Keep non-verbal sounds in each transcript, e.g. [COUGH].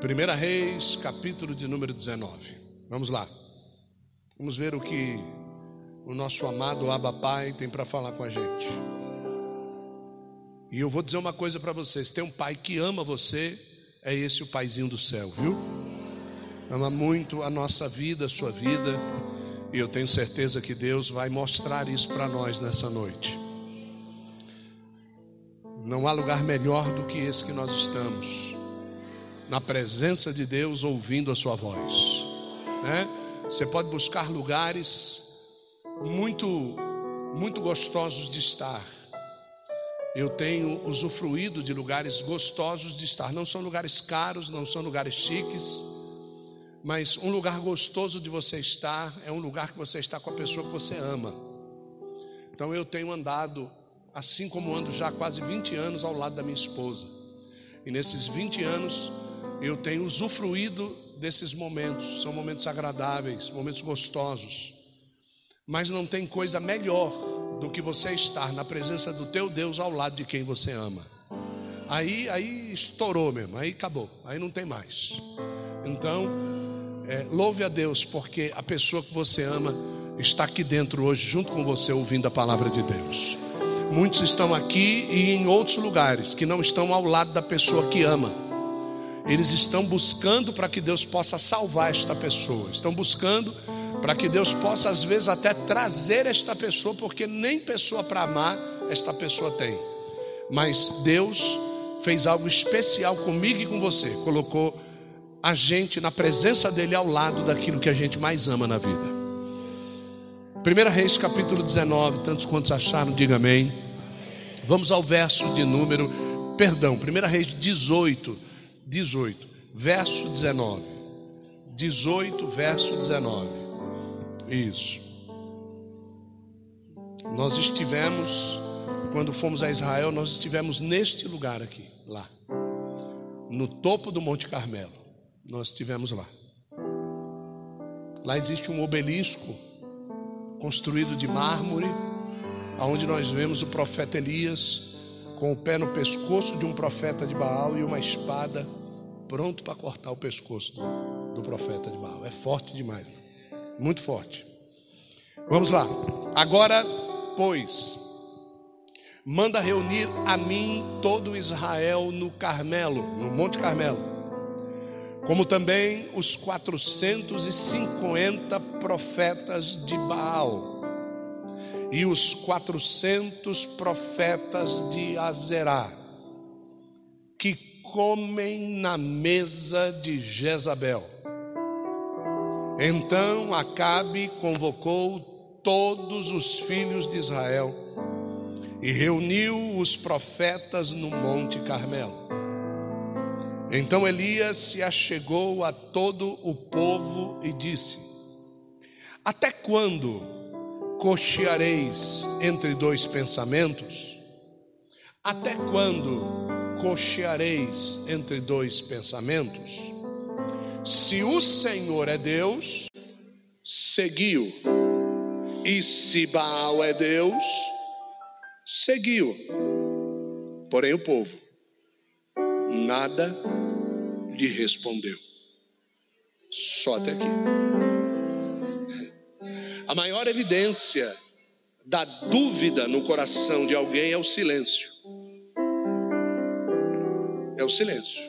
Primeira Reis, capítulo de número 19. Vamos lá. Vamos ver o que o nosso amado Abba Pai tem para falar com a gente. E eu vou dizer uma coisa para vocês: tem um pai que ama você, é esse o paizinho do céu, viu? Ama muito a nossa vida, a sua vida, e eu tenho certeza que Deus vai mostrar isso para nós nessa noite. Não há lugar melhor do que esse que nós estamos na presença de Deus, ouvindo a sua voz. Né? Você pode buscar lugares muito, muito gostosos de estar. Eu tenho usufruído de lugares gostosos de estar. Não são lugares caros, não são lugares chiques, mas um lugar gostoso de você estar é um lugar que você está com a pessoa que você ama. Então eu tenho andado, assim como ando já há quase 20 anos ao lado da minha esposa. E nesses 20 anos eu tenho usufruído desses momentos, são momentos agradáveis, momentos gostosos. Mas não tem coisa melhor do que você estar na presença do teu Deus ao lado de quem você ama. Aí, aí estourou mesmo, aí acabou, aí não tem mais. Então, é, louve a Deus, porque a pessoa que você ama está aqui dentro hoje, junto com você, ouvindo a palavra de Deus. Muitos estão aqui e em outros lugares que não estão ao lado da pessoa que ama. Eles estão buscando para que Deus possa salvar esta pessoa, estão buscando para que Deus possa, às vezes, até trazer esta pessoa, porque nem pessoa para amar esta pessoa tem. Mas Deus fez algo especial comigo e com você, colocou a gente na presença dEle ao lado daquilo que a gente mais ama na vida. 1 Reis capítulo 19, tantos quantos acharam, diga amém. Vamos ao verso de número, perdão, 1 Reis 18 18, verso 19. 18, verso 19. Isso. Nós estivemos, quando fomos a Israel, nós estivemos neste lugar aqui, lá. No topo do Monte Carmelo. Nós estivemos lá. Lá existe um obelisco construído de mármore, aonde nós vemos o profeta Elias com o pé no pescoço de um profeta de Baal e uma espada pronto para cortar o pescoço do, do, profeta de Baal. É forte demais, muito forte. Vamos lá. Agora, pois, manda reunir a mim todo Israel no Carmelo, no Monte Carmelo, como também os 450 profetas de Baal e os 400 profetas de Azerá, que comem na mesa de Jezabel. Então Acabe convocou todos os filhos de Israel e reuniu os profetas no Monte Carmelo. Então Elias se achegou a todo o povo e disse: Até quando cocheareis entre dois pensamentos? Até quando cocheareis entre dois pensamentos? Se o Senhor é Deus, seguiu. E se Baal é Deus, seguiu. Porém, o povo nada lhe respondeu. Só até aqui. A maior evidência da dúvida no coração de alguém é o silêncio é o silêncio.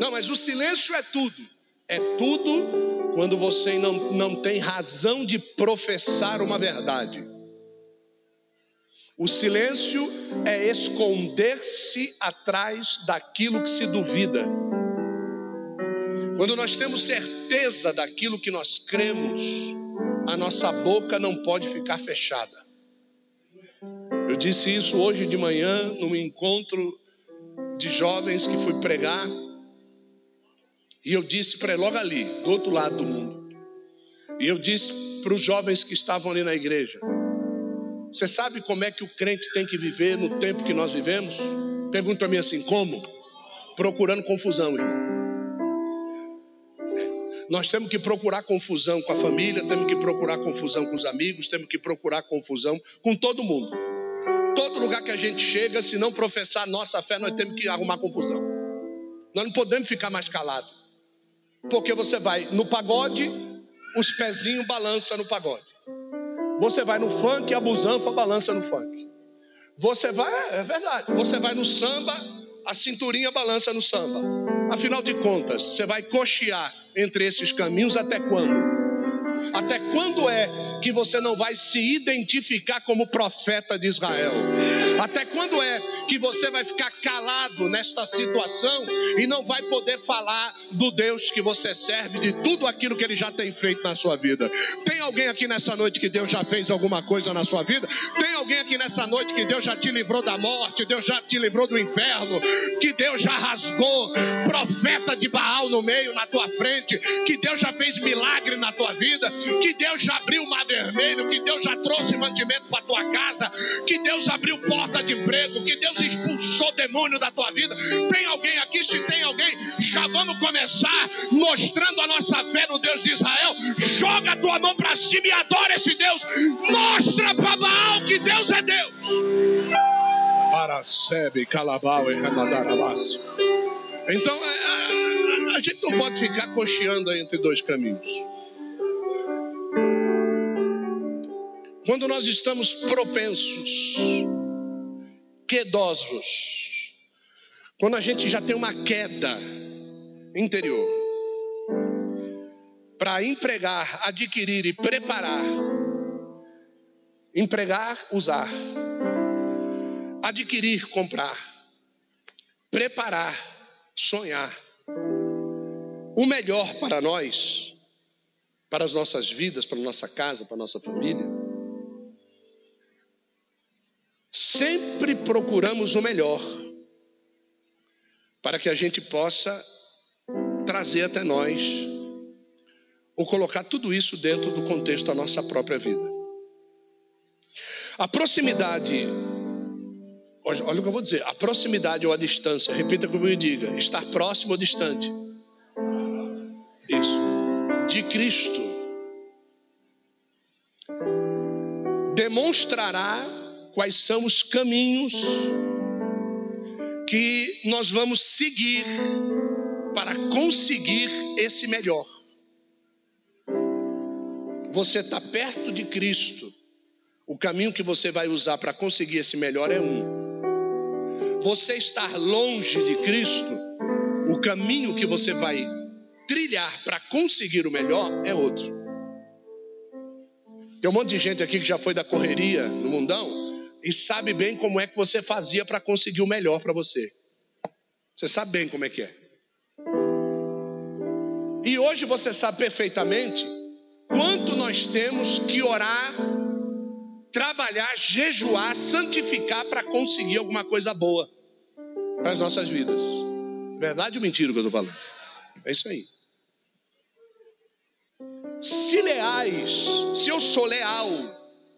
Não, mas o silêncio é tudo. É tudo quando você não, não tem razão de professar uma verdade. O silêncio é esconder-se atrás daquilo que se duvida. Quando nós temos certeza daquilo que nós cremos, a nossa boca não pode ficar fechada. Eu disse isso hoje de manhã num encontro de jovens que fui pregar. E eu disse para logo ali, do outro lado do mundo. E eu disse para os jovens que estavam ali na igreja: Você sabe como é que o crente tem que viver no tempo que nós vivemos? Pergunta para mim assim: Como? Procurando confusão, irmão. Nós temos que procurar confusão com a família, temos que procurar confusão com os amigos, temos que procurar confusão com todo mundo. Todo lugar que a gente chega, se não professar nossa fé, nós temos que arrumar confusão. Nós não podemos ficar mais calados. Porque você vai no pagode, os pezinhos balançam no pagode. Você vai no funk, a busanfa balança no funk. Você vai, é, é verdade. Você vai no samba, a cinturinha balança no samba. Afinal de contas, você vai cochear entre esses caminhos até quando? Até quando é que você não vai se identificar como profeta de Israel? Até quando é que você vai ficar calado nesta situação e não vai poder falar do Deus que você serve, de tudo aquilo que ele já tem feito na sua vida? Tem alguém aqui nessa noite que Deus já fez alguma coisa na sua vida? Tem alguém aqui nessa noite que Deus já te livrou da morte, Deus já te livrou do inferno, que Deus já rasgou profeta de Baal no meio, na tua frente, que Deus já fez milagre na tua vida, que Deus já abriu o mar vermelho, que Deus já trouxe mantimento para tua casa, que Deus abriu porta de emprego, que Deus expulsou demônio da tua vida. Tem alguém aqui? Se tem alguém, já vamos começar mostrando a nossa fé no Deus de Israel. Joga a tua mão para cima e adora esse Deus. Mostra para Baal que Deus é Deus. Para Sebe, Calabau e Ramadarabás. Então, a, é, a, é, a gente não pode ficar cocheando entre dois caminhos. Quando nós estamos propensos, quedosos, quando a gente já tem uma queda interior, para empregar, adquirir e preparar, empregar, usar, adquirir, comprar, preparar, sonhar, o melhor para nós, para as nossas vidas, para a nossa casa, para a nossa família sempre procuramos o melhor, para que a gente possa trazer até nós, ou colocar tudo isso dentro do contexto da nossa própria vida. A proximidade, olha o que eu vou dizer, a proximidade ou a distância, repita como eu diga, estar próximo ou distante. Isso, de Cristo, demonstrará quais são os caminhos que nós vamos seguir para conseguir esse melhor. Você está perto de Cristo, o caminho que você vai usar para conseguir esse melhor é um. Você estar longe de Cristo, o caminho que você vai trilhar para conseguir o melhor é outro. Tem um monte de gente aqui que já foi da correria no mundão e sabe bem como é que você fazia para conseguir o melhor para você. Você sabe bem como é que é. E hoje você sabe perfeitamente quanto nós temos que orar, trabalhar, jejuar, santificar para conseguir alguma coisa boa para as nossas vidas. Verdade ou mentira o que eu estou falando? É isso aí. Se leais, se eu sou leal,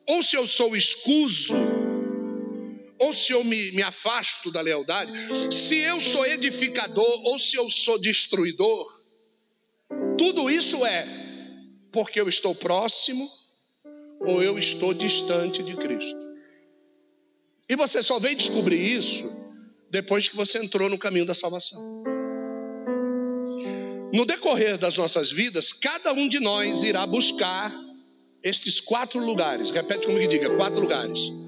ou se eu sou escuso, ou se eu me, me afasto da lealdade, se eu sou edificador ou se eu sou destruidor, tudo isso é porque eu estou próximo ou eu estou distante de Cristo. E você só vem descobrir isso depois que você entrou no caminho da salvação. No decorrer das nossas vidas, cada um de nós irá buscar estes quatro lugares. Repete comigo e diga: quatro lugares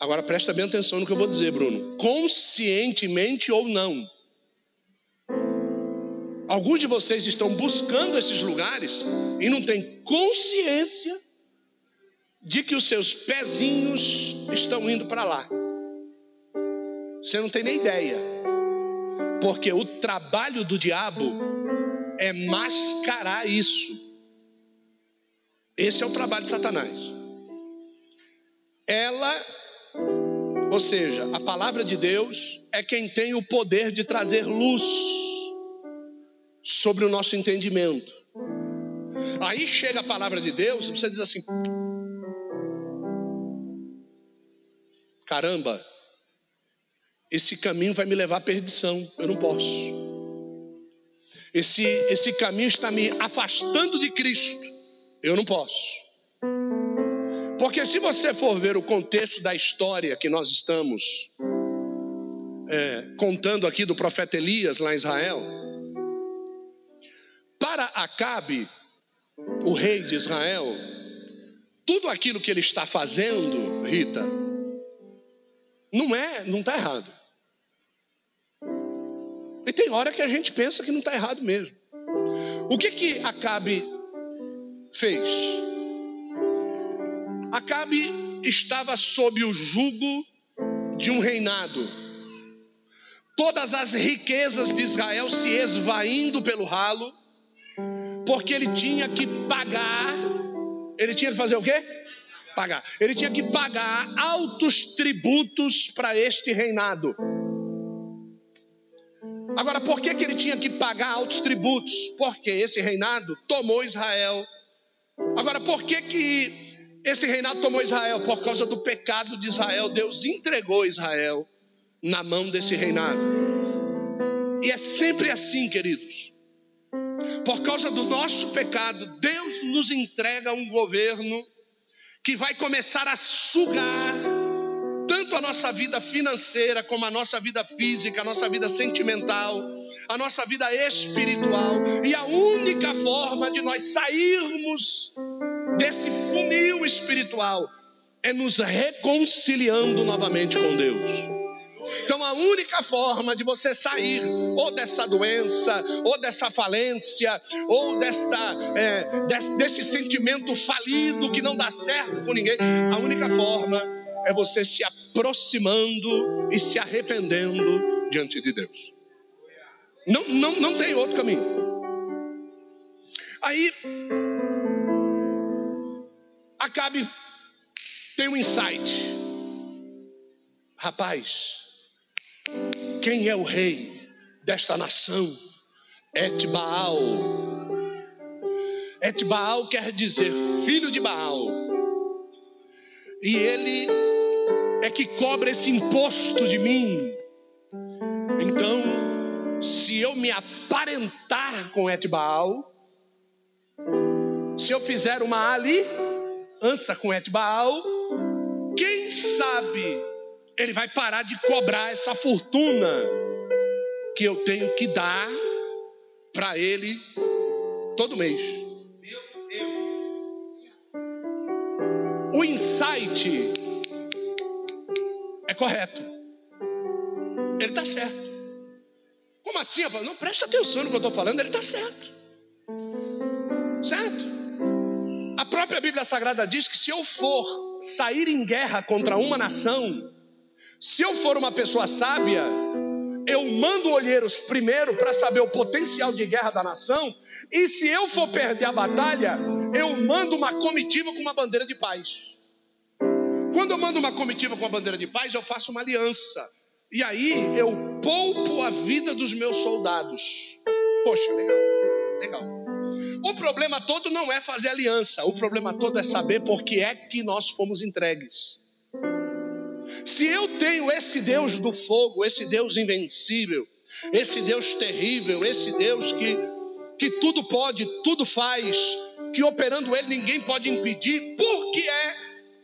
Agora presta bem atenção no que eu vou dizer, Bruno. Conscientemente ou não. Alguns de vocês estão buscando esses lugares e não têm consciência de que os seus pezinhos estão indo para lá. Você não tem nem ideia. Porque o trabalho do diabo é mascarar isso. Esse é o trabalho de Satanás. Ela ou seja, a palavra de Deus é quem tem o poder de trazer luz sobre o nosso entendimento. Aí chega a palavra de Deus você diz assim: caramba, esse caminho vai me levar à perdição, eu não posso. Esse, esse caminho está me afastando de Cristo, eu não posso. Porque se você for ver o contexto da história que nós estamos é, contando aqui do profeta Elias lá em Israel. Para Acabe, o rei de Israel, tudo aquilo que ele está fazendo, Rita, não é, não está errado. E tem hora que a gente pensa que não está errado mesmo. O que que Acabe fez? Acabe estava sob o jugo de um reinado. Todas as riquezas de Israel se esvaindo pelo ralo, porque ele tinha que pagar. Ele tinha que fazer o quê? Pagar. Ele tinha que pagar altos tributos para este reinado. Agora, por que, que ele tinha que pagar altos tributos? Porque esse reinado tomou Israel. Agora, por que, que esse reinado tomou Israel? Por causa do pecado de Israel. Deus entregou Israel na mão desse reinado. E é sempre assim, queridos. Por causa do nosso pecado, Deus nos entrega um governo que vai começar a sugar tanto a nossa vida financeira, como a nossa vida física, a nossa vida sentimental, a nossa vida espiritual. E a única forma de nós sairmos desse funil espiritual é nos reconciliando novamente com Deus. Então a única forma de você sair ou dessa doença, ou dessa falência, ou desta, é, desse, desse sentimento falido que não dá certo com ninguém, a única forma é você se aproximando e se arrependendo diante de Deus. Não, não, não tem outro caminho. Aí, Acabe tem um insight. Rapaz, quem é o rei desta nação? Etbaal. Etbaal quer dizer filho de Baal. E ele é que cobra esse imposto de mim. Então, se eu me aparentar com Etbaal, se eu fizer uma aliança com Etbaal, quem sabe ele vai parar de cobrar essa fortuna que eu tenho que dar para ele todo mês. O insight é correto. Ele está certo. Como assim? Eu falo, não, preste atenção no que eu estou falando, ele está certo. Certo? Própria Bíblia Sagrada diz que se eu for sair em guerra contra uma nação, se eu for uma pessoa sábia, eu mando olheiros primeiro para saber o potencial de guerra da nação, e se eu for perder a batalha, eu mando uma comitiva com uma bandeira de paz. Quando eu mando uma comitiva com a bandeira de paz, eu faço uma aliança. E aí eu poupo a vida dos meus soldados. Poxa, legal, legal. O problema todo não é fazer aliança, o problema todo é saber por que é que nós fomos entregues. Se eu tenho esse Deus do fogo, esse Deus invencível, esse Deus terrível, esse Deus que, que tudo pode, tudo faz, que operando Ele ninguém pode impedir, por que é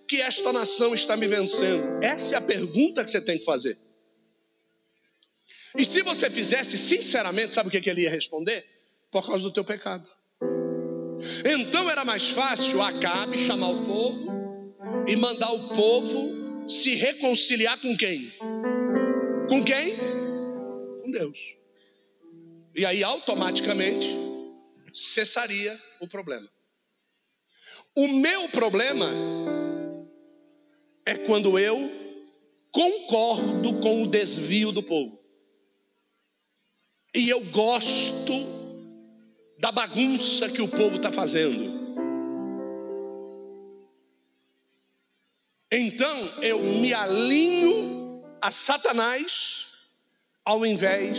que esta nação está me vencendo? Essa é a pergunta que você tem que fazer. E se você fizesse sinceramente, sabe o que ele ia responder? Por causa do teu pecado. Então era mais fácil Acabe chamar o povo e mandar o povo se reconciliar com quem? Com quem? Com Deus. E aí automaticamente cessaria o problema. O meu problema é quando eu concordo com o desvio do povo. E eu gosto da bagunça que o povo está fazendo. Então eu me alinho a Satanás ao invés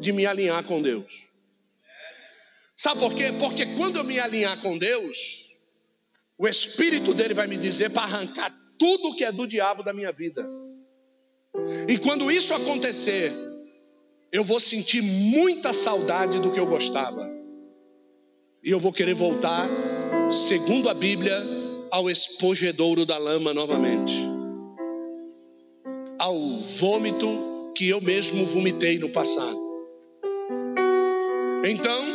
de me alinhar com Deus. Sabe por quê? Porque quando eu me alinhar com Deus, o Espírito dele vai me dizer para arrancar tudo que é do diabo da minha vida. E quando isso acontecer, eu vou sentir muita saudade do que eu gostava. E eu vou querer voltar, segundo a Bíblia, ao espojedouro da lama novamente. Ao vômito que eu mesmo vomitei no passado. Então,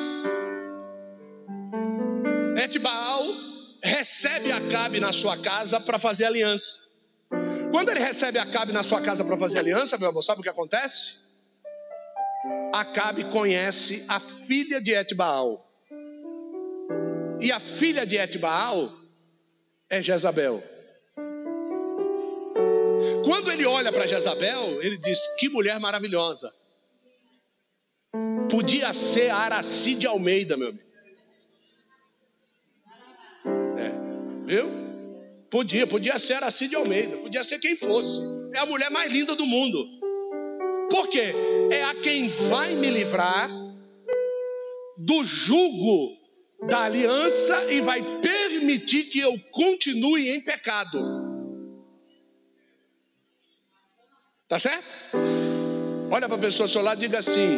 Etbaal recebe Acabe na sua casa para fazer aliança. Quando ele recebe Acabe na sua casa para fazer aliança, meu amor, sabe o que acontece? Acabe conhece a filha de Etbaal. E a filha de Etbaal é Jezabel. Quando ele olha para Jezabel, ele diz: Que mulher maravilhosa. Podia ser a Araci de Almeida, meu amigo. É, viu? Podia, podia ser Araci de Almeida, podia ser quem fosse. É a mulher mais linda do mundo. Por quê? É a quem vai me livrar do jugo da aliança e vai permitir que eu continue em pecado. Tá certo? Olha para a pessoa ao seu lado e diga assim: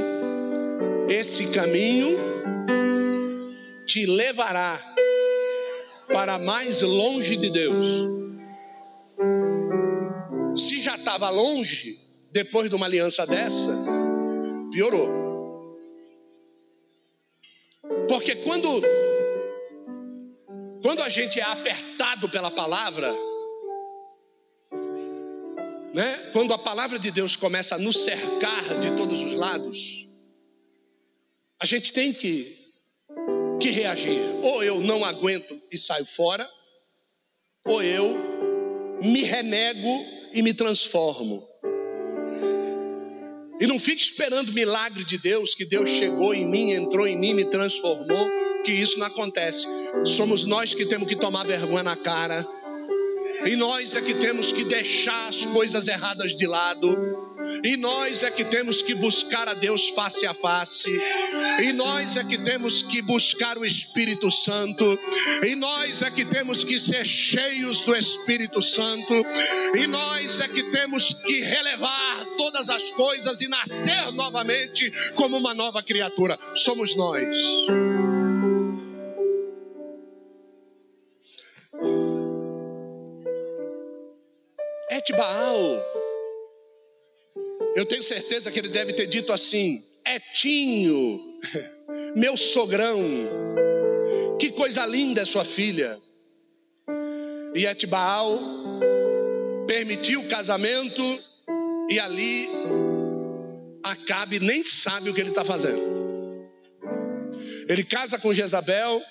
esse caminho te levará para mais longe de Deus. Se já estava longe, depois de uma aliança dessa, piorou. Porque quando quando a gente é apertado pela palavra, né? Quando a palavra de Deus começa a nos cercar de todos os lados, a gente tem que, que reagir. Ou eu não aguento e saio fora, ou eu me renego e me transformo. E não fique esperando milagre de Deus, que Deus chegou em mim, entrou em mim, me transformou, que isso não acontece. Somos nós que temos que tomar vergonha na cara e nós é que temos que deixar as coisas erradas de lado. E nós é que temos que buscar a Deus face a face. E nós é que temos que buscar o Espírito Santo. E nós é que temos que ser cheios do Espírito Santo. E nós é que temos que relevar todas as coisas e nascer novamente como uma nova criatura. Somos nós. Et Baal. Eu tenho certeza que ele deve ter dito assim: Etinho, [LAUGHS] meu sogrão, que coisa linda é sua filha. E Etbaal permitiu o casamento e ali Acabe nem sabe o que ele está fazendo. Ele casa com Jezabel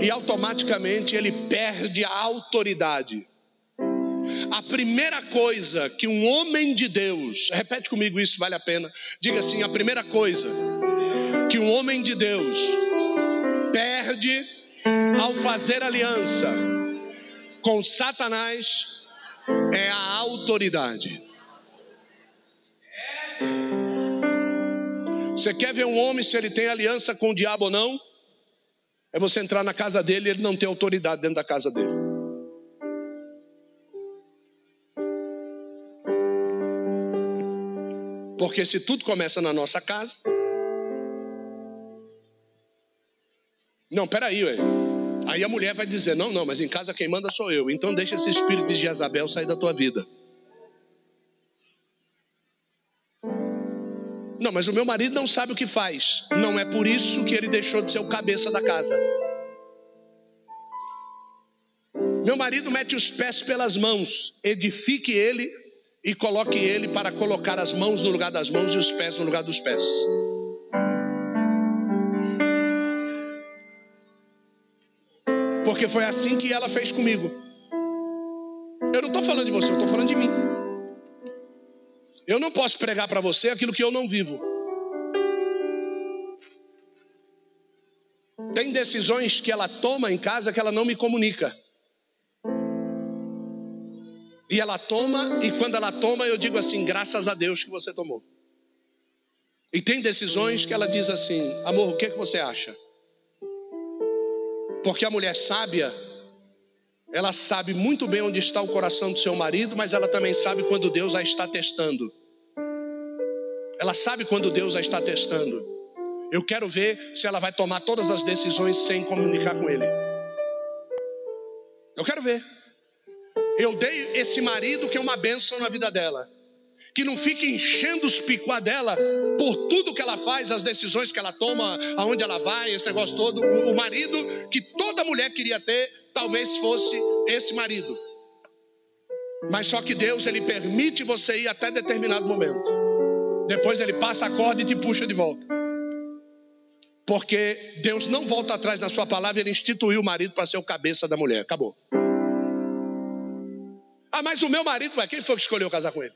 e automaticamente ele perde a autoridade. A primeira coisa que um homem de Deus, repete comigo isso, vale a pena. Diga assim: a primeira coisa que um homem de Deus perde ao fazer aliança com Satanás é a autoridade. Você quer ver um homem se ele tem aliança com o diabo ou não? É você entrar na casa dele e ele não ter autoridade dentro da casa dele. Porque se tudo começa na nossa casa. Não, peraí, ué. Aí a mulher vai dizer: Não, não, mas em casa quem manda sou eu. Então deixa esse espírito de Jezabel sair da tua vida. Não, mas o meu marido não sabe o que faz. Não é por isso que ele deixou de ser o cabeça da casa. Meu marido mete os pés pelas mãos. Edifique ele e coloque ele para colocar as mãos no lugar das mãos e os pés no lugar dos pés. Porque foi assim que ela fez comigo. Eu não estou falando de você, eu estou falando de mim. Eu não posso pregar para você aquilo que eu não vivo. Tem decisões que ela toma em casa que ela não me comunica. Ela toma, e quando ela toma, eu digo assim: graças a Deus que você tomou. E tem decisões que ela diz assim: amor, o que, é que você acha? Porque a mulher sábia, ela sabe muito bem onde está o coração do seu marido, mas ela também sabe quando Deus a está testando. Ela sabe quando Deus a está testando. Eu quero ver se ela vai tomar todas as decisões sem comunicar com ele. Eu quero ver. Eu dei esse marido que é uma bênção na vida dela. que não fique enchendo os picuá dela por tudo que ela faz, as decisões que ela toma, aonde ela vai, esse negócio todo. O marido que toda mulher queria ter, talvez fosse esse marido. Mas só que Deus ele permite você ir até determinado momento. Depois ele passa a corda e te puxa de volta. Porque Deus não volta atrás na sua palavra, ele instituiu o marido para ser o cabeça da mulher. Acabou. Ah, mas o meu marido, quem foi que escolheu casar com ele?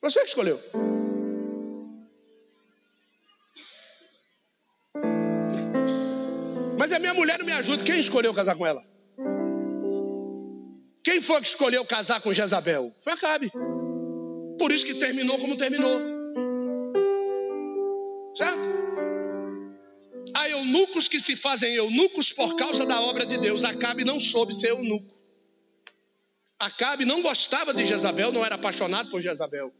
Você que escolheu. Mas a minha mulher não me ajuda. Quem escolheu casar com ela? Quem foi que escolheu casar com Jezabel? Foi Acabe. Por isso que terminou como terminou. Certo? Eunucos que se fazem eunucos por causa da obra de Deus. Acabe não soube ser eunuco. Acabe não gostava de Jezabel, não era apaixonado por Jezabel.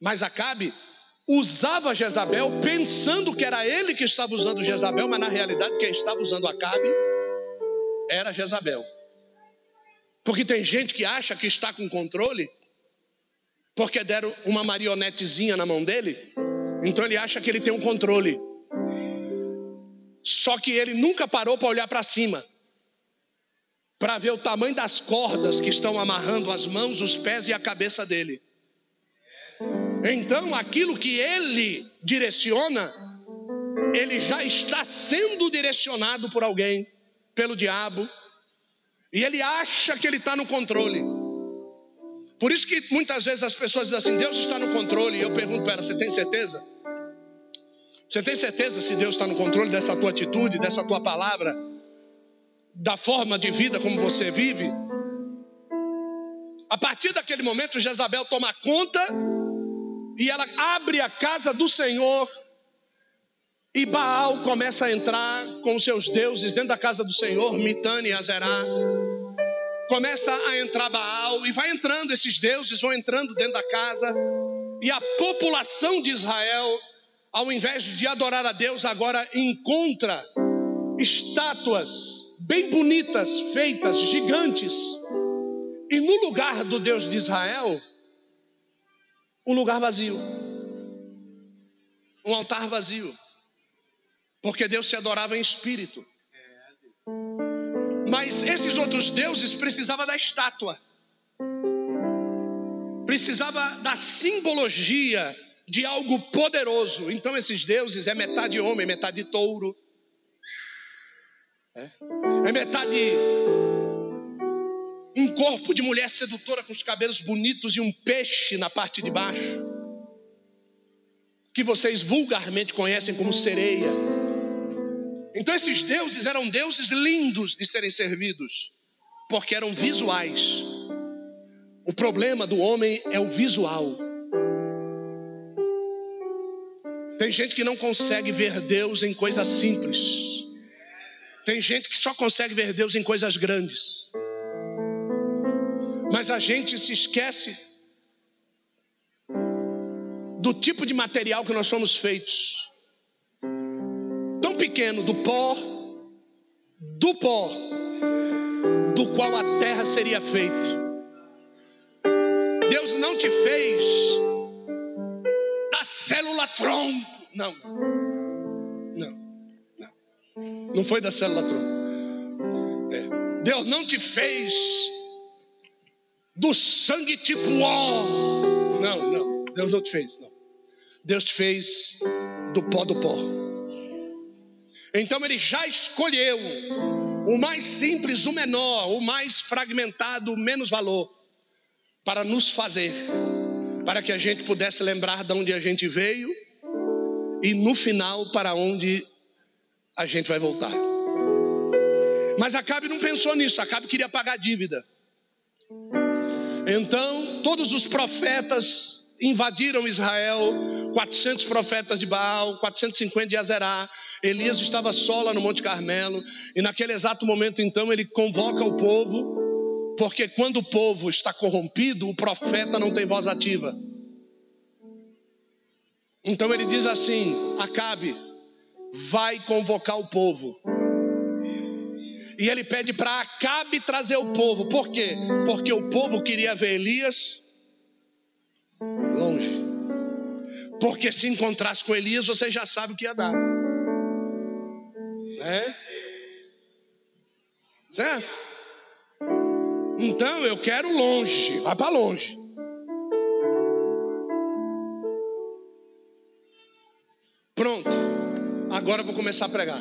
Mas Acabe usava Jezabel pensando que era ele que estava usando Jezabel, mas na realidade quem estava usando Acabe era Jezabel. Porque tem gente que acha que está com controle, porque deram uma marionetezinha na mão dele, então ele acha que ele tem um controle. Só que ele nunca parou para olhar para cima, para ver o tamanho das cordas que estão amarrando as mãos, os pés e a cabeça dele. Então, aquilo que ele direciona, ele já está sendo direcionado por alguém, pelo diabo, e ele acha que ele está no controle. Por isso que muitas vezes as pessoas dizem assim: Deus está no controle. E eu pergunto para ela: você tem certeza? Você tem certeza se Deus está no controle dessa tua atitude, dessa tua palavra, da forma de vida como você vive? A partir daquele momento, Jezabel toma conta e ela abre a casa do Senhor. E Baal começa a entrar com seus deuses dentro da casa do Senhor, Mitane e Azerá. Começa a entrar Baal e vai entrando, esses deuses vão entrando dentro da casa. E a população de Israel, ao invés de adorar a Deus, agora encontra estátuas bem bonitas, feitas, gigantes. E no lugar do Deus de Israel, um lugar vazio. Um altar vazio. Porque Deus se adorava em espírito. Mas esses outros deuses precisavam da estátua. Precisava da simbologia de algo poderoso. Então esses deuses é metade homem, metade touro. É, é metade um corpo de mulher sedutora com os cabelos bonitos e um peixe na parte de baixo, que vocês vulgarmente conhecem como sereia. Então, esses deuses eram deuses lindos de serem servidos, porque eram visuais. O problema do homem é o visual. Tem gente que não consegue ver Deus em coisas simples. Tem gente que só consegue ver Deus em coisas grandes. Mas a gente se esquece do tipo de material que nós somos feitos. Tão pequeno, do pó, do pó, do qual a terra seria feita. Deus não te fez célula tronco. Não, não, não. Não foi da célula tronco. É. Deus não te fez do sangue tipo ó. Não, não, Deus não te fez, não. Deus te fez do pó do pó. Então ele já escolheu o mais simples, o menor, o mais fragmentado, o menos valor, para nos fazer, para que a gente pudesse lembrar de onde a gente veio e no final para onde a gente vai voltar. Mas Acabe não pensou nisso, Acabe queria pagar dívida. Então, todos os profetas invadiram Israel, 400 profetas de Baal, 450 de Azerá. Elias estava só lá no Monte Carmelo, e naquele exato momento, então, ele convoca o povo, porque quando o povo está corrompido, o profeta não tem voz ativa. Então ele diz assim: Acabe, vai convocar o povo. E ele pede para Acabe trazer o povo. Por quê? Porque o povo queria ver Elias longe. Porque se encontrasse com Elias, você já sabe o que ia dar. É? Certo? Então eu quero longe, vai para longe. Pronto. Agora eu vou começar a pregar.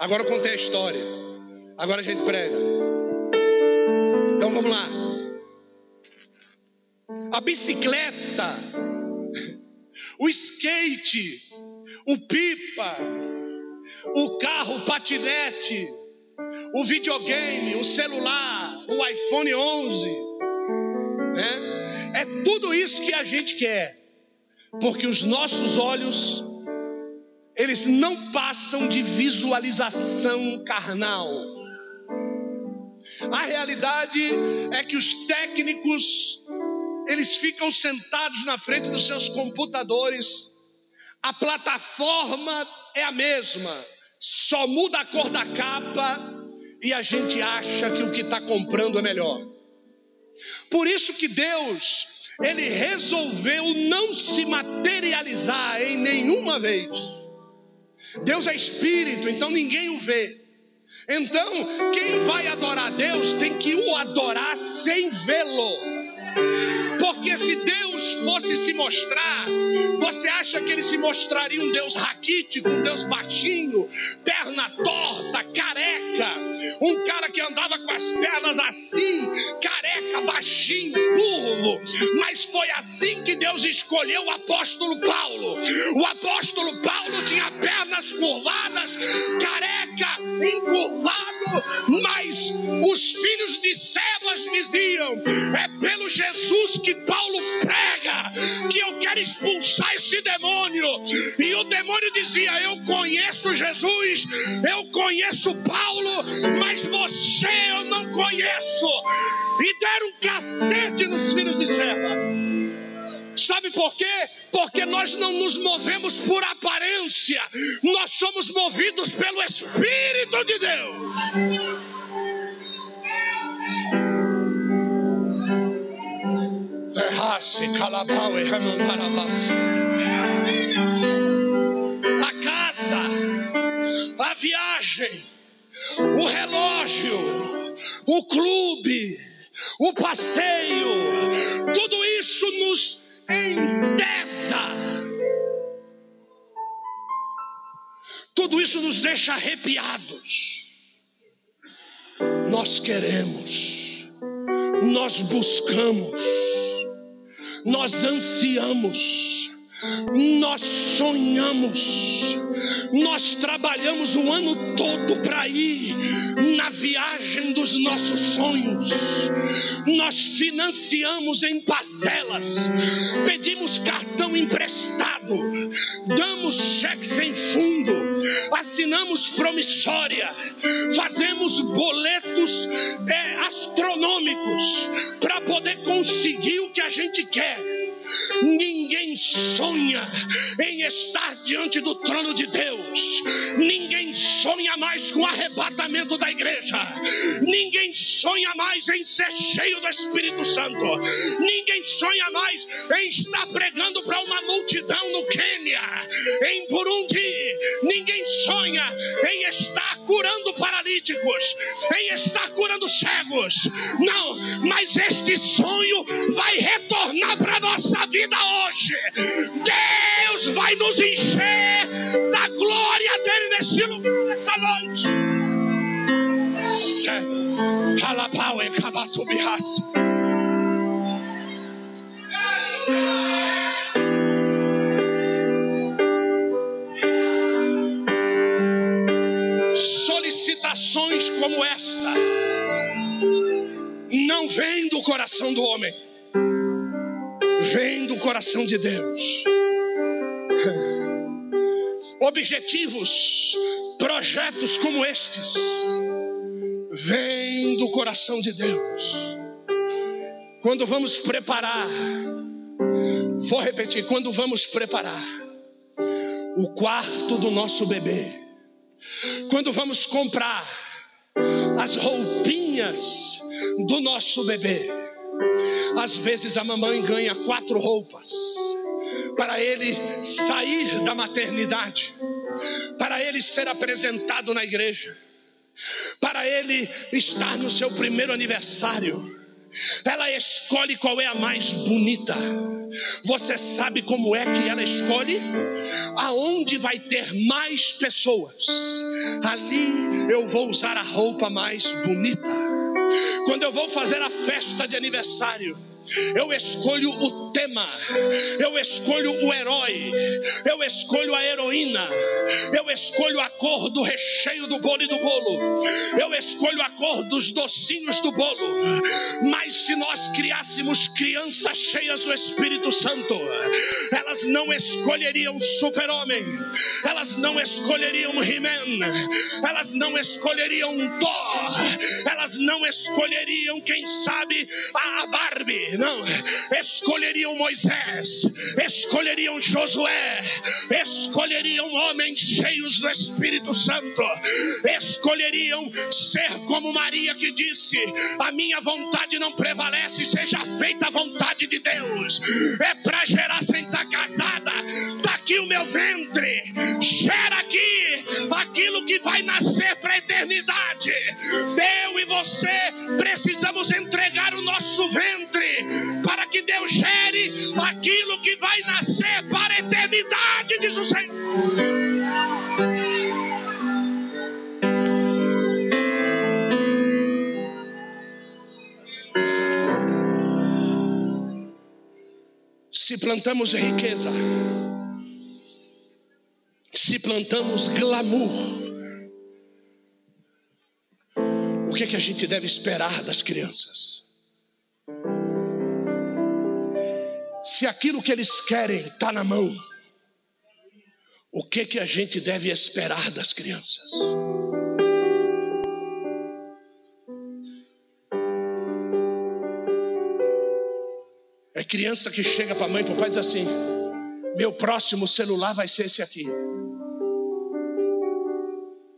Agora eu contei a história. Agora a gente prega. Então vamos lá. A bicicleta, [LAUGHS] o skate, o pipa, o carro, o patinete, o videogame, o celular, o iPhone 11, né? É tudo isso que a gente quer porque os nossos olhos eles não passam de visualização carnal. A realidade é que os técnicos eles ficam sentados na frente dos seus computadores. A plataforma é a mesma, só muda a cor da capa e a gente acha que o que está comprando é melhor. Por isso que Deus ele resolveu não se materializar em nenhuma vez. Deus é espírito, então ninguém o vê. Então, quem vai adorar Deus tem que o adorar sem vê-lo. Porque se Deus fosse se mostrar, você acha que ele se mostraria um Deus raquítico, um Deus baixinho, perna torta, careca, um cara que andava com as pernas assim, careca, baixinho, curvo. Mas foi assim que Deus escolheu o apóstolo Paulo. O apóstolo Paulo tinha pernas curvadas, careca, encurvado, mas os filhos de Sebas diziam: é pelo Jesus que Paulo prega que eu quero expulsar esse demônio. E o demônio dizia: Eu conheço Jesus, eu conheço Paulo, mas você eu não conheço. E deram cacete nos filhos de serva. Sabe por quê? Porque nós não nos movemos por aparência, nós somos movidos pelo Espírito de Deus. A casa, a viagem, o relógio, o clube, o passeio, tudo isso nos entesa. Tudo isso nos deixa arrepiados. Nós queremos, nós buscamos nós ansiamos, nós sonhamos, nós trabalhamos o ano todo para ir na viagem dos nossos sonhos, nós financiamos em parcelas, pedimos cartão emprestado, damos cheque sem fundo, assinamos promissória, fazemos boletos é, astronômicos para poder conseguir o que a gente quer. Ninguém sonha em estar diante do trono de Deus. Ninguém sonha mais com o arrebatamento da igreja. Ninguém sonha mais em ser cheio do Espírito Santo. Ninguém sonha mais em estar pregando para uma multidão no Quênia, em Burundi. Ninguém sonha em estar curando paralíticos, em estar curando cegos. Não, mas este sonho vai retornar para nossa nossa vida hoje. Deus vai nos encher da glória dele nesse lugar, nessa noite. Solicitações como esta não vêm do coração do homem vem do coração de Deus. Objetivos, projetos como estes, vêm do coração de Deus. Quando vamos preparar, vou repetir, quando vamos preparar o quarto do nosso bebê, quando vamos comprar as roupinhas do nosso bebê. Às vezes a mamãe ganha quatro roupas para ele sair da maternidade, para ele ser apresentado na igreja, para ele estar no seu primeiro aniversário. Ela escolhe qual é a mais bonita. Você sabe como é que ela escolhe? Aonde vai ter mais pessoas, ali eu vou usar a roupa mais bonita. Quando eu vou fazer a festa de aniversário, eu escolho o tema, eu escolho o herói, eu escolho a heroína, eu escolho a cor do recheio do bolo e do bolo, eu escolho a cor dos docinhos do bolo. Mas se nós criássemos crianças cheias do Espírito Santo, elas não escolheriam super-homem, elas não escolheriam He-Man, elas não escolheriam Thor, elas não escolheriam, quem sabe, a Barbie não, escolheriam Moisés, escolheriam Josué, escolheriam homens cheios do Espírito Santo, escolheriam ser como Maria que disse: A minha vontade não prevalece, seja feita a vontade de Deus. É para gerar sem estar casada, está aqui o meu ventre, gera aqui aquilo que vai nascer para a eternidade. Eu e você precisamos entregar plantamos riqueza, se plantamos glamour, o que, é que a gente deve esperar das crianças? Se aquilo que eles querem está na mão, o que que a gente deve esperar das crianças? Criança que chega para a mãe e para o pai e diz assim: Meu próximo celular vai ser esse aqui.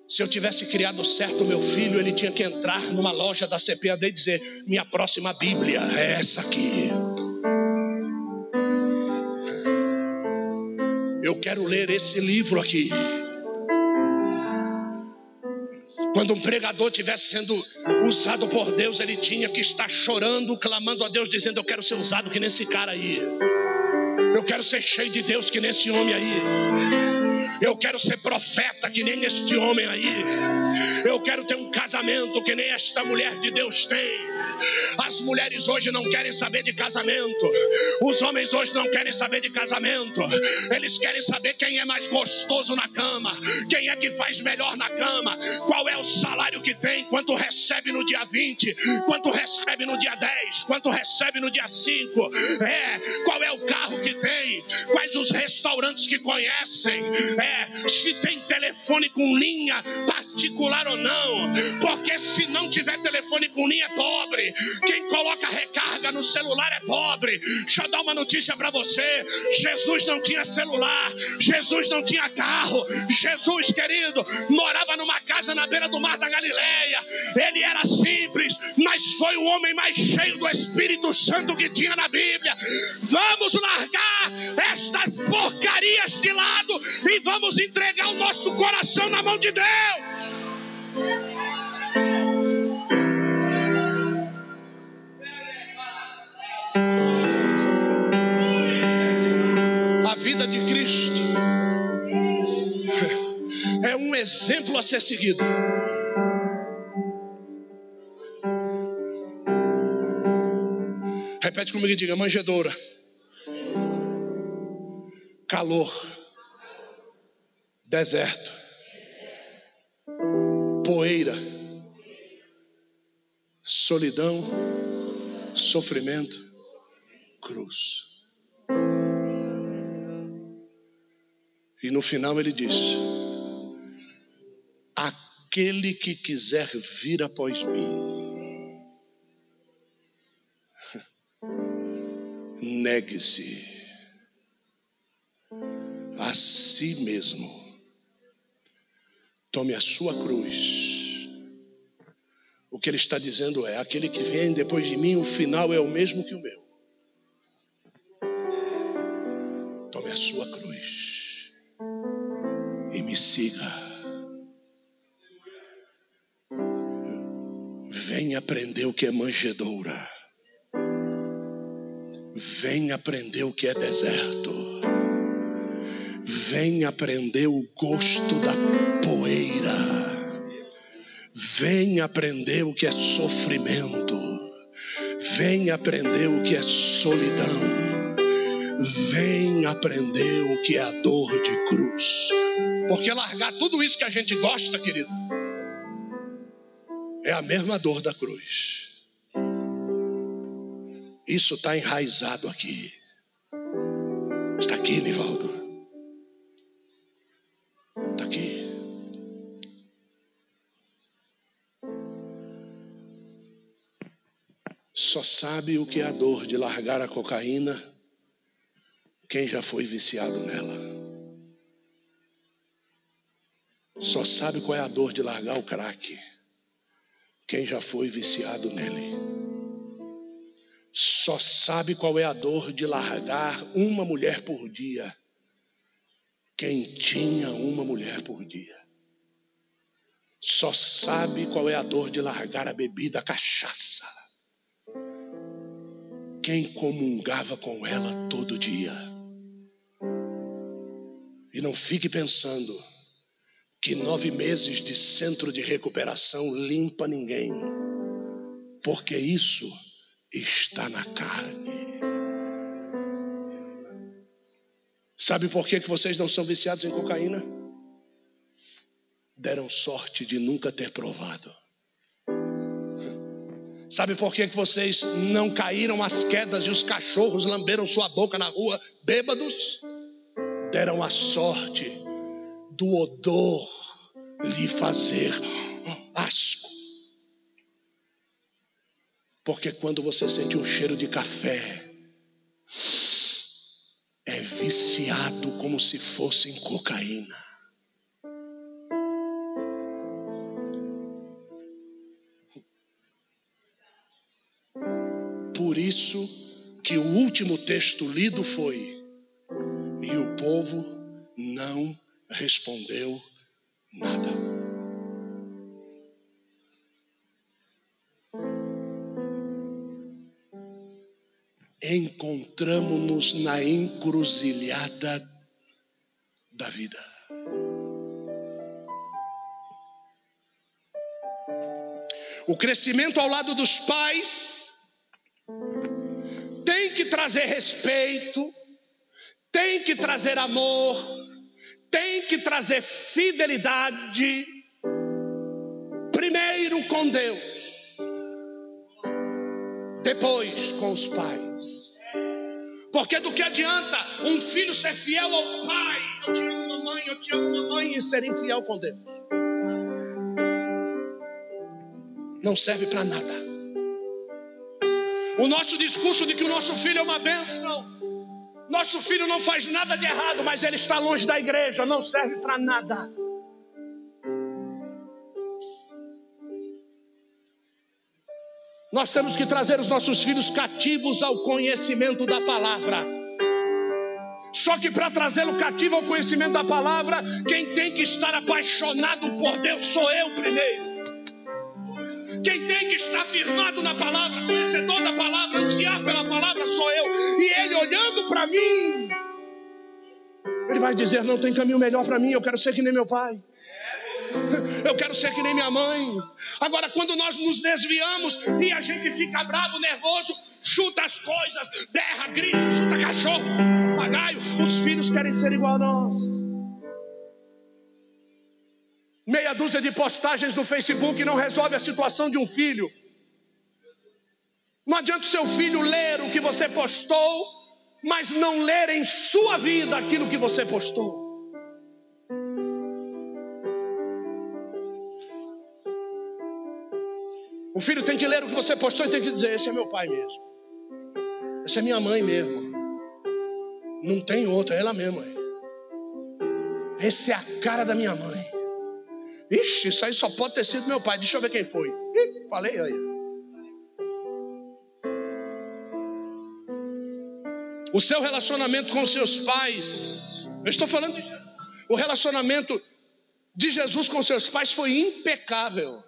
Se eu tivesse criado certo meu filho, ele tinha que entrar numa loja da CPAD e dizer: Minha próxima Bíblia é essa aqui. Eu quero ler esse livro aqui. Quando um pregador estivesse sendo usado por Deus, ele tinha que estar chorando, clamando a Deus, dizendo: Eu quero ser usado que nesse cara aí. Eu quero ser cheio de Deus que nesse homem aí. Eu quero ser profeta que nem este homem aí. Eu quero ter um casamento que nem esta mulher de Deus tem. As mulheres hoje não querem saber de casamento. Os homens hoje não querem saber de casamento. Eles querem saber quem é mais gostoso na cama, quem é que faz melhor na cama, qual é o salário que tem, quanto recebe no dia 20, quanto recebe no dia 10, quanto recebe no dia 5. É, qual é o carro que tem, quais os restaurantes que conhecem. É, se tem telefone com linha particular ou não. Porque se não tiver telefone com linha é pobre. Quem coloca recarga no celular é pobre. Deixa eu dar uma notícia para você: Jesus não tinha celular, Jesus não tinha carro. Jesus, querido, morava numa casa na beira do mar da Galileia. Ele era simples, mas foi o homem mais cheio do Espírito Santo que tinha na Bíblia. Vamos largar estas porcarias de lado e vamos entregar o nosso coração na mão de Deus. vida de Cristo é um exemplo a ser seguido. Repete comigo e diga: manjedoura, calor, deserto, poeira, solidão, sofrimento, cruz. E no final ele diz: Aquele que quiser vir após mim, negue-se a si mesmo, Tome a sua cruz. O que ele está dizendo é: aquele que vem depois de mim, o final é o mesmo que o meu. Tome a sua cruz e me siga. Vem aprender o que é manjedoura. Vem aprender o que é deserto. Vem aprender o gosto da poeira. Vem aprender o que é sofrimento. Vem aprender o que é solidão. Vem aprender o que é a dor de cruz. Porque largar tudo isso que a gente gosta, querido, é a mesma dor da cruz. Isso está enraizado aqui. Está aqui, Nivaldo. Só sabe o que é a dor de largar a cocaína quem já foi viciado nela. Só sabe qual é a dor de largar o crack quem já foi viciado nele. Só sabe qual é a dor de largar uma mulher por dia. Quem tinha uma mulher por dia. Só sabe qual é a dor de largar a bebida, a cachaça. Quem comungava com ela todo dia. E não fique pensando que nove meses de centro de recuperação limpa ninguém, porque isso está na carne. Sabe por que, que vocês não são viciados em cocaína? Deram sorte de nunca ter provado. Sabe por que, vocês não caíram às quedas e os cachorros lamberam sua boca na rua bêbados? Deram a sorte do odor lhe fazer asco. Porque quando você sente um cheiro de café, é viciado como se fosse em cocaína. Isso que o último texto lido foi: E o povo não respondeu nada. Encontramos-nos na encruzilhada da vida. O crescimento ao lado dos pais trazer respeito, tem que trazer amor, tem que trazer fidelidade, primeiro com Deus, depois com os pais. Porque do que adianta um filho ser fiel ao pai? Eu te amo, mamãe, eu te amo, mamãe, e ser infiel com Deus? Não serve para nada. O nosso discurso de que o nosso filho é uma bênção nosso filho não faz nada de errado, mas ele está longe da igreja, não serve para nada. Nós temos que trazer os nossos filhos cativos ao conhecimento da palavra. Só que para trazê-lo cativo ao conhecimento da palavra, quem tem que estar apaixonado por Deus sou eu primeiro. Quem tem que estar firmado na palavra, conhecedor da palavra, ansiar pela palavra sou eu. E ele olhando para mim, ele vai dizer: Não tem caminho melhor para mim, eu quero ser que nem meu pai. Eu quero ser que nem minha mãe. Agora, quando nós nos desviamos e a gente fica bravo, nervoso, chuta as coisas, berra, grita, chuta cachorro, papagaio, os filhos querem ser igual a nós meia dúzia de postagens no Facebook não resolve a situação de um filho. Não adianta o seu filho ler o que você postou, mas não ler em sua vida aquilo que você postou. O filho tem que ler o que você postou e tem que dizer: Esse é meu pai mesmo. Essa é minha mãe mesmo. Não tem outra, é ela mesma. Essa é a cara da minha mãe. Ixi, isso aí só pode ter sido meu pai. Deixa eu ver quem foi. Ih, falei aí. O seu relacionamento com seus pais. Eu estou falando de Jesus. O relacionamento de Jesus com seus pais foi impecável.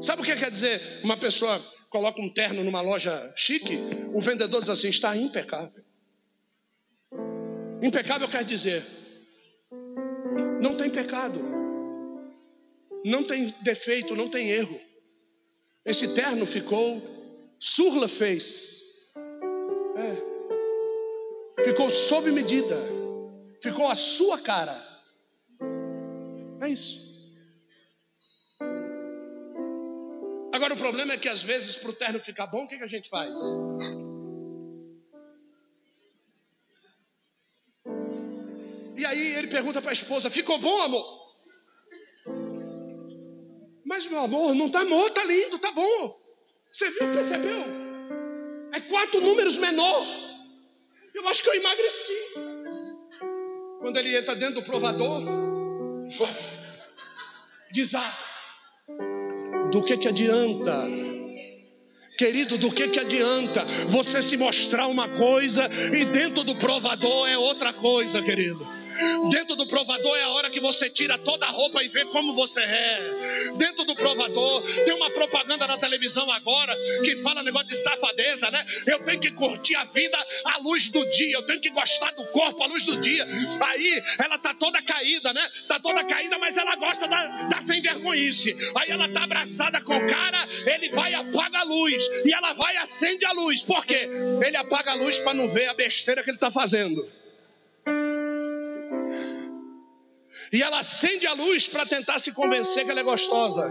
Sabe o que quer dizer? Uma pessoa coloca um terno numa loja chique, o vendedor diz assim: está impecável. Impecável quer dizer, não tem pecado, não tem defeito, não tem erro. Esse terno ficou surla fez, é. ficou sob medida, ficou a sua cara. É isso. Agora o problema é que às vezes para o terno ficar bom, o que, que a gente faz? E aí ele pergunta para a esposa: Ficou bom, amor? Mas meu amor, não está amor, está lindo, está bom. Você viu, percebeu? É quatro números menor. Eu acho que eu emagreci. Quando ele entra dentro do provador, desaba. Do que que adianta? Querido, do que que adianta você se mostrar uma coisa e dentro do provador é outra coisa, querido? Dentro do provador é a hora que você tira toda a roupa e vê como você é. Dentro do provador tem uma propaganda na televisão agora que fala negócio de safadeza, né? Eu tenho que curtir a vida à luz do dia, eu tenho que gostar do corpo à luz do dia. Aí ela tá toda caída, né? Tá toda caída, mas ela gosta da, da sem vergonhice. Aí ela tá abraçada com o cara, ele vai apaga a luz. E ela vai acende a luz. Por quê? Ele apaga a luz para não ver a besteira que ele tá fazendo. E ela acende a luz para tentar se convencer que ela é gostosa.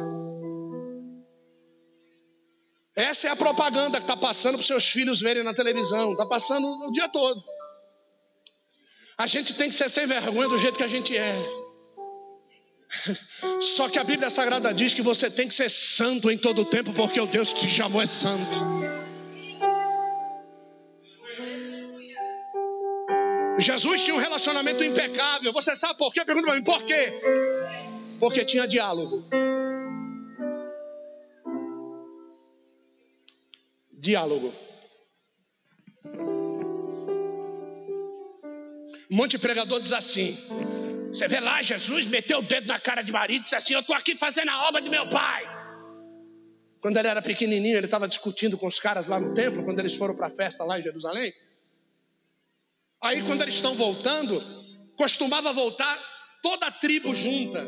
Essa é a propaganda que está passando para seus filhos verem na televisão. Está passando o dia todo. A gente tem que ser sem vergonha do jeito que a gente é. Só que a Bíblia Sagrada diz que você tem que ser santo em todo o tempo, porque o Deus que te chamou é santo. Jesus tinha um relacionamento impecável. Você sabe por quê? Pergunta para mim, por quê? Porque tinha diálogo. Diálogo. Um monte de pregador diz assim: Você vê lá, Jesus meteu o dedo na cara de Maria e disse assim: Eu estou aqui fazendo a obra de meu pai. Quando ele era pequenininho, ele estava discutindo com os caras lá no templo, quando eles foram para a festa lá em Jerusalém. Aí, quando eles estão voltando, costumava voltar toda a tribo junta.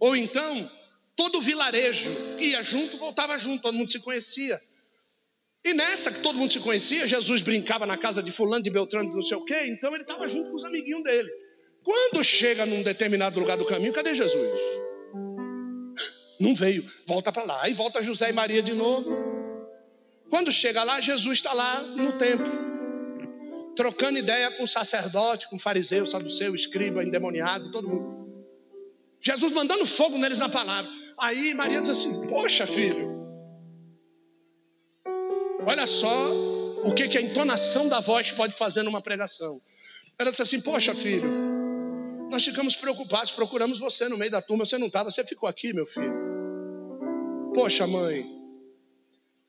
Ou então, todo o vilarejo ia junto, voltava junto, todo mundo se conhecia. E nessa que todo mundo se conhecia, Jesus brincava na casa de fulano, de Beltrano, de não sei o quê, então ele estava junto com os amiguinhos dele. Quando chega num determinado lugar do caminho, cadê Jesus? Não veio, volta para lá. Aí volta José e Maria de novo. Quando chega lá, Jesus está lá no templo trocando ideia com sacerdote, com fariseu, saduceu, escriba, endemoniado, todo mundo. Jesus mandando fogo neles na palavra. Aí Maria diz assim: Poxa, filho, olha só o que, que a entonação da voz pode fazer numa pregação. Ela disse assim: Poxa, filho, nós ficamos preocupados, procuramos você no meio da turma, você não estava, você ficou aqui, meu filho. Poxa, mãe,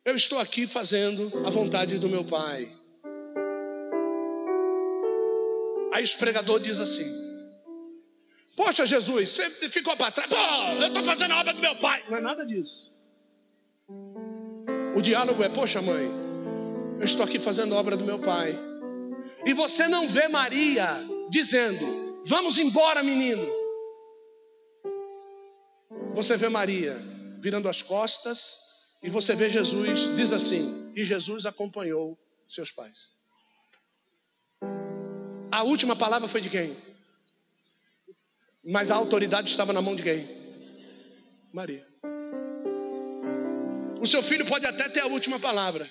eu estou aqui fazendo a vontade do meu pai. Aí o pregador diz assim: Poxa, Jesus, você ficou para trás. Pô, eu estou fazendo a obra do meu pai. Não é nada disso. O diálogo é: Poxa, mãe, eu estou aqui fazendo a obra do meu pai. E você não vê Maria dizendo: Vamos embora, menino. Você vê Maria virando as costas e você vê Jesus, diz assim: E Jesus acompanhou seus pais. A última palavra foi de quem? Mas a autoridade estava na mão de quem? Maria. O seu filho pode até ter a última palavra.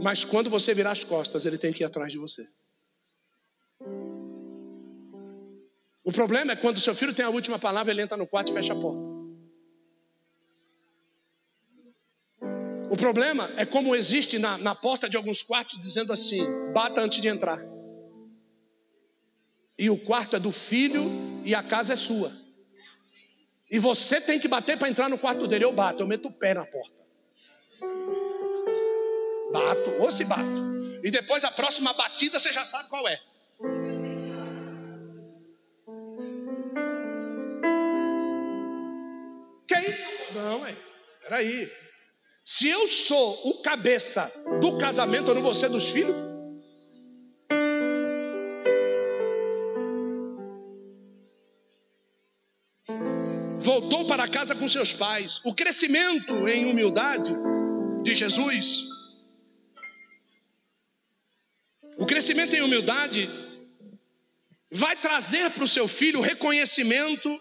Mas quando você virar as costas, ele tem que ir atrás de você. O problema é quando o seu filho tem a última palavra, ele entra no quarto e fecha a porta. O problema é como existe na, na porta de alguns quartos dizendo assim: bata antes de entrar. E o quarto é do filho e a casa é sua. E você tem que bater para entrar no quarto dele. Eu bato, eu meto o pé na porta. Bato, ou se bato. E depois a próxima batida você já sabe qual é. Que isso? Não, é. Peraí. Se eu sou o cabeça do casamento, eu não vou ser dos filhos? Voltou para casa com seus pais. O crescimento em humildade de Jesus. O crescimento em humildade vai trazer para o seu filho o reconhecimento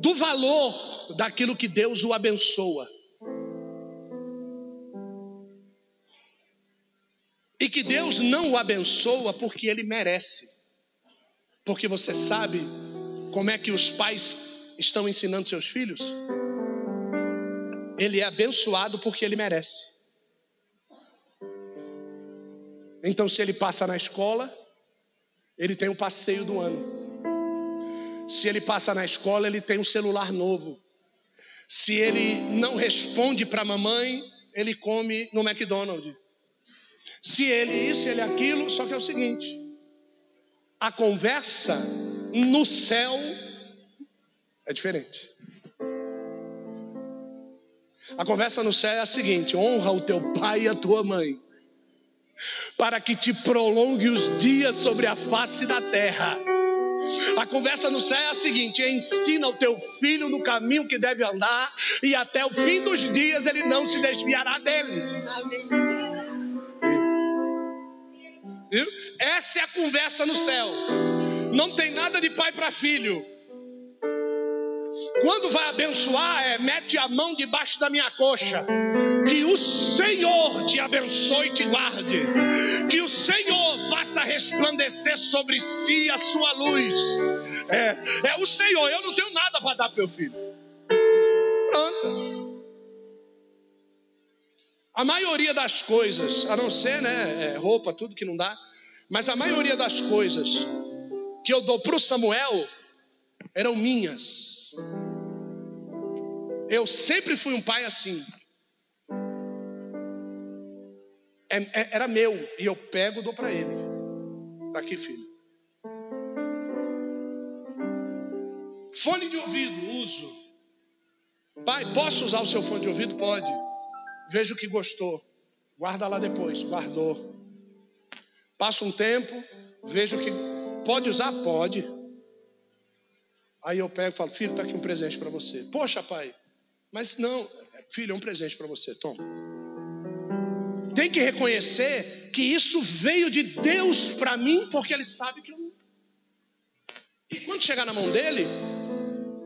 do valor daquilo que Deus o abençoa. E que Deus não o abençoa porque ele merece. Porque você sabe como é que os pais estão ensinando seus filhos? Ele é abençoado porque ele merece. Então, se ele passa na escola, ele tem o passeio do ano. Se ele passa na escola, ele tem um celular novo. Se ele não responde para a mamãe, ele come no McDonald's. Se ele isso, ele aquilo, só que é o seguinte: a conversa no céu é diferente. A conversa no céu é a seguinte: honra o teu pai e a tua mãe, para que te prolongue os dias sobre a face da terra. A conversa no céu é a seguinte: ensina o teu filho no caminho que deve andar, e até o fim dos dias ele não se desviará dele. Amém. Viu? Essa é a conversa no céu. Não tem nada de pai para filho. Quando vai abençoar, é mete a mão debaixo da minha coxa. Que o Senhor te abençoe e te guarde. Que o Senhor faça resplandecer sobre si a sua luz. É, é o Senhor. Eu não tenho nada para dar para meu filho. Pronto. A maioria das coisas, a não ser né, é, roupa, tudo que não dá, mas a maioria das coisas que eu dou para o Samuel eram minhas. Eu sempre fui um pai assim. É, é, era meu e eu pego e dou para ele. Tá aqui, filho. Fone de ouvido, uso. Pai, posso usar o seu fone de ouvido? Pode. Veja o que gostou. Guarda lá depois. Guardou. Passa um tempo, vejo que pode usar? Pode. Aí eu pego e falo, filho, está aqui um presente para você. Poxa, pai, mas não, filho, é um presente para você, toma. Tem que reconhecer que isso veio de Deus para mim, porque Ele sabe que eu não. E quando chegar na mão dele,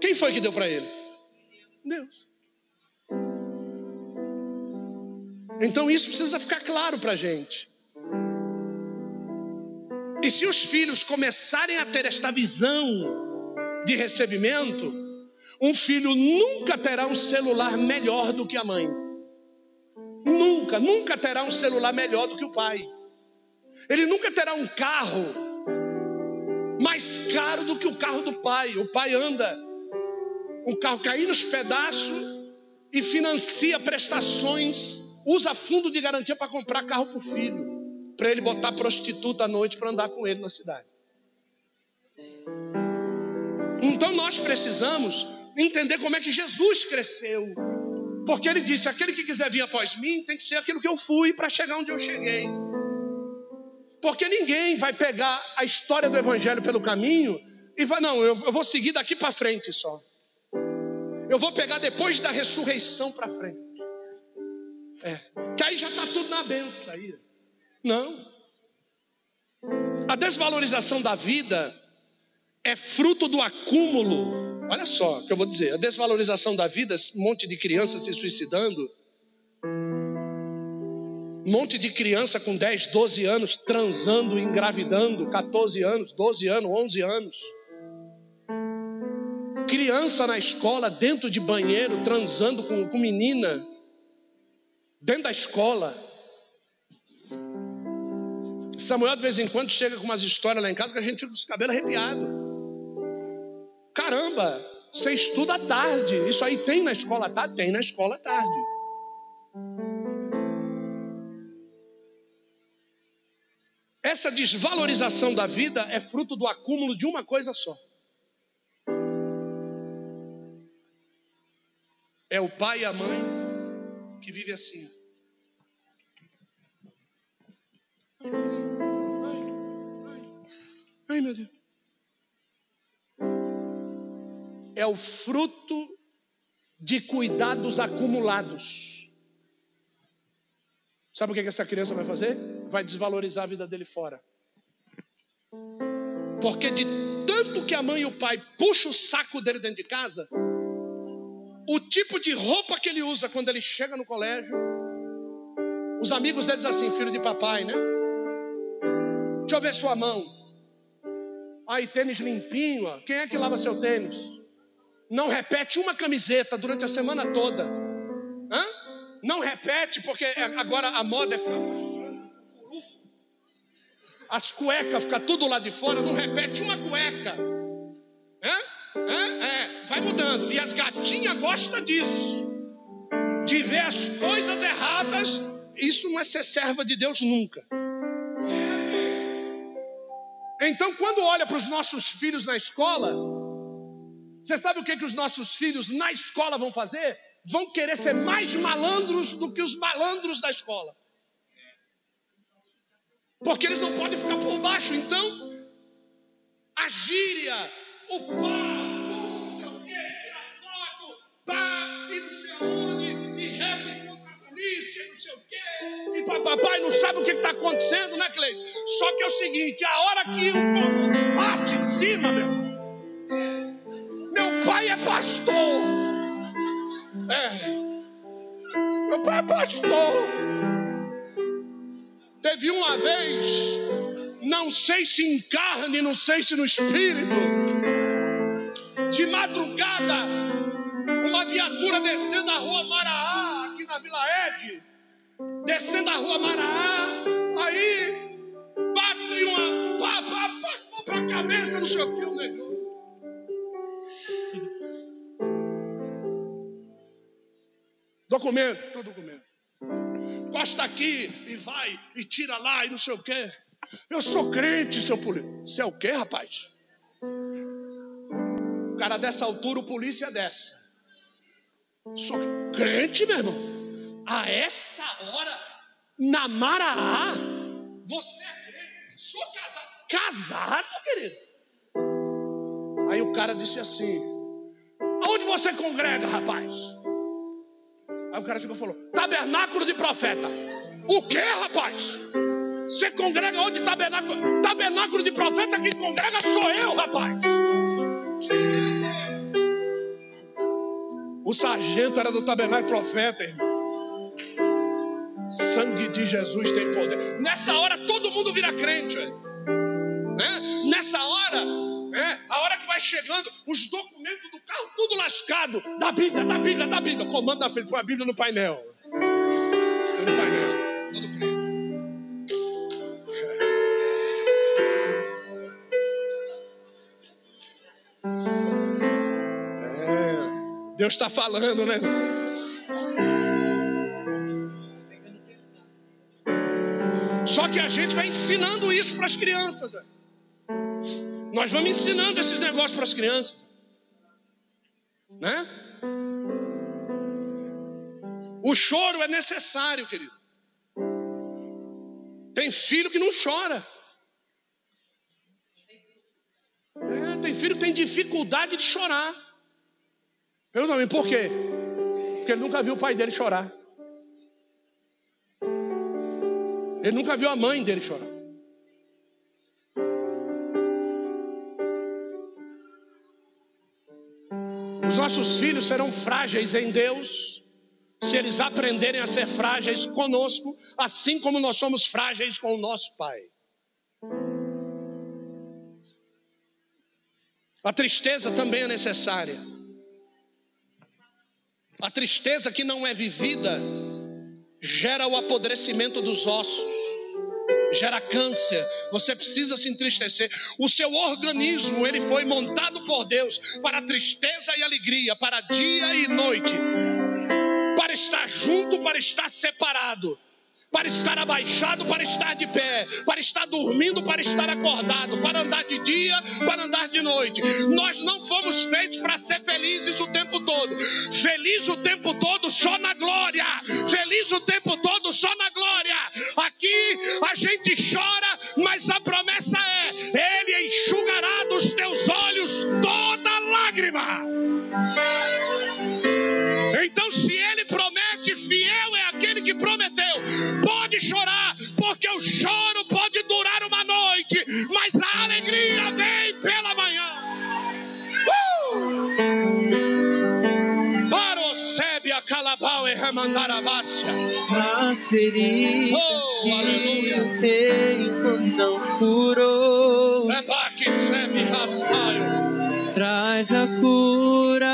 quem foi que deu para ele? Deus. Então isso precisa ficar claro para a gente. E se os filhos começarem a ter esta visão de recebimento, um filho nunca terá um celular melhor do que a mãe. Nunca, nunca terá um celular melhor do que o pai. Ele nunca terá um carro mais caro do que o carro do pai. O pai anda um carro cair nos pedaços e financia prestações, usa fundo de garantia para comprar carro para o filho para ele botar prostituta à noite para andar com ele na cidade. Então nós precisamos entender como é que Jesus cresceu. Porque ele disse: aquele que quiser vir após mim tem que ser aquilo que eu fui para chegar onde eu cheguei. Porque ninguém vai pegar a história do Evangelho pelo caminho e vai, não, eu, eu vou seguir daqui para frente só. Eu vou pegar depois da ressurreição para frente. Que aí já está tudo na benção aí. Não. A desvalorização da vida é fruto do acúmulo. Olha só o que eu vou dizer: a desvalorização da vida, um monte de criança se suicidando, um monte de criança com 10, 12 anos transando, engravidando, 14 anos, 12 anos, 11 anos. Criança na escola, dentro de banheiro, transando com, com menina, dentro da escola Samuel, de vez em quando, chega com umas histórias lá em casa que a gente fica com os cabelos arrepiados. Caramba, você estuda à tarde. Isso aí tem na escola à tarde? Tem na escola à tarde. Essa desvalorização da vida é fruto do acúmulo de uma coisa só. É o pai e a mãe que vive assim. Ai, meu Deus. É o fruto de cuidados acumulados. Sabe o que essa criança vai fazer? Vai desvalorizar a vida dele fora. Porque de tanto que a mãe e o pai puxam o saco dele dentro de casa, o tipo de roupa que ele usa quando ele chega no colégio. Os amigos dele dizem assim: filho de papai, né? Deixa eu ver sua mão. Aí, tênis limpinho. Ó. Quem é que lava seu tênis? Não repete uma camiseta durante a semana toda. Hã? Não repete, porque agora a moda é ficar as cuecas ficar tudo lá de fora, não repete uma cueca. Hã? É, é, vai mudando. E as gatinhas gostam disso. De ver as coisas erradas. Isso não é ser serva de Deus nunca. Então, quando olha para os nossos filhos na escola, você sabe o que, que os nossos filhos na escola vão fazer? Vão querer ser mais malandros do que os malandros da escola. Porque eles não podem ficar por baixo. Então, a gíria, o pá, pá, e não sei aonde, e rap contra a polícia, não sei o quê, e papai não sabe o que está acontecendo, né, Cleiton? Só que é o seguinte, a hora que o povo bate em cima, meu, meu pai é pastor, é, meu pai é pastor, teve uma vez, não sei se em carne, não sei se no espírito, de madrugada, viatura descendo a rua Maraá, aqui na Vila Ed, descendo a rua Maraá, aí bate uma, pá, pá, passou para a cabeça do seu filho negão. Documento, tá documento. Costa aqui e vai e tira lá e não sei o quê. Eu sou crente, seu polícia. Você é o quê, rapaz? O cara dessa altura, o polícia desce. Sou crente, meu irmão. A essa hora, na Maraá, você é crente. Sou casado. Casado, querido? Aí o cara disse assim: Aonde você congrega, rapaz? Aí o cara chegou e falou: Tabernáculo de profeta. O que, rapaz? Você congrega onde tabernáculo? Tabernáculo de profeta, quem congrega sou eu, rapaz. O sargento era do tabernáculo profeta, irmão. Sangue de Jesus tem poder. Nessa hora todo mundo vira crente. Né? Nessa hora, né? a hora que vai chegando, os documentos do carro tudo lascado. Da Bíblia, da Bíblia, da Bíblia. Comando da frente, a Bíblia no painel. No painel. Todo crente. Deus está falando, né? Só que a gente vai ensinando isso para as crianças. Né? Nós vamos ensinando esses negócios para as crianças. Né? O choro é necessário, querido. Tem filho que não chora. É, tem filho que tem dificuldade de chorar. Eu não, por quê? Porque ele nunca viu o pai dele chorar. Ele nunca viu a mãe dele chorar. Os nossos filhos serão frágeis em Deus se eles aprenderem a ser frágeis conosco, assim como nós somos frágeis com o nosso Pai. A tristeza também é necessária. A tristeza que não é vivida gera o apodrecimento dos ossos. gera câncer, você precisa se entristecer. O seu organismo, ele foi montado por Deus para tristeza e alegria, para dia e noite, para estar junto, para estar separado para estar abaixado, para estar de pé, para estar dormindo, para estar acordado, para andar de dia, para andar de noite. Nós não fomos feitos para ser felizes o tempo todo. Feliz o tempo todo só na glória. Feliz o tempo todo só na glória. Aqui a gente chora, mas a promessa é: Ele enxugará dos teus olhos toda lágrima. Então, se Ele promete, fiel é aquele que prometeu pode chorar, porque o choro pode durar uma noite, mas a alegria vem pela manhã. Uh! Parocebe a calabau e remandar a vácia. As feridas oh, que aleluia. o tempo não curou. Rebaque, sebe, raçaio. Traz a cura